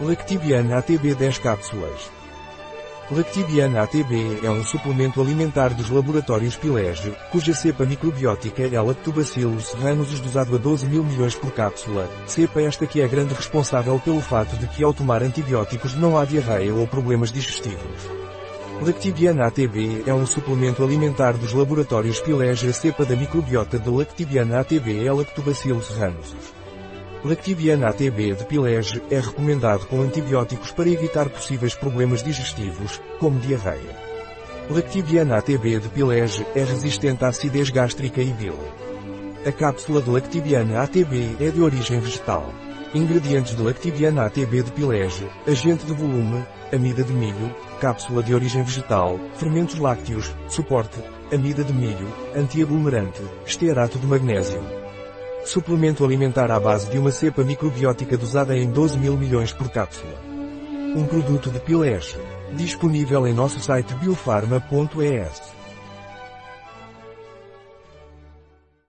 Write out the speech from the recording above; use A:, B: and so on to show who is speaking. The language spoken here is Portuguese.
A: Lactibiana ATB 10 cápsulas. Lactibiana ATB é um suplemento alimentar dos laboratórios Pilege, cuja cepa microbiótica é Lactobacillus ranosus dosado a 12 mil milhões por cápsula, cepa esta que é grande responsável pelo fato de que ao tomar antibióticos não há diarreia ou problemas digestivos. Lactibiana ATB é um suplemento alimentar dos laboratórios Pilege a cepa da microbiota de Lactibiana ATB é Lactobacillus ranosus. Lactibiana ATB de Pilege é recomendado com antibióticos para evitar possíveis problemas digestivos, como diarreia. Lactibiana ATB de Pilege é resistente à acidez gástrica e bile. A cápsula de Lactibiana ATB é de origem vegetal. Ingredientes de Lactibiana ATB de Pilege, agente de volume, amida de milho, cápsula de origem vegetal, fermentos lácteos, suporte, amida de milho, antiaglomerante, estearato de magnésio. Suplemento alimentar à base de uma cepa microbiótica dosada em 12 mil milhões por cápsula. Um produto de Pilesh. Disponível em nosso site biofarma.es.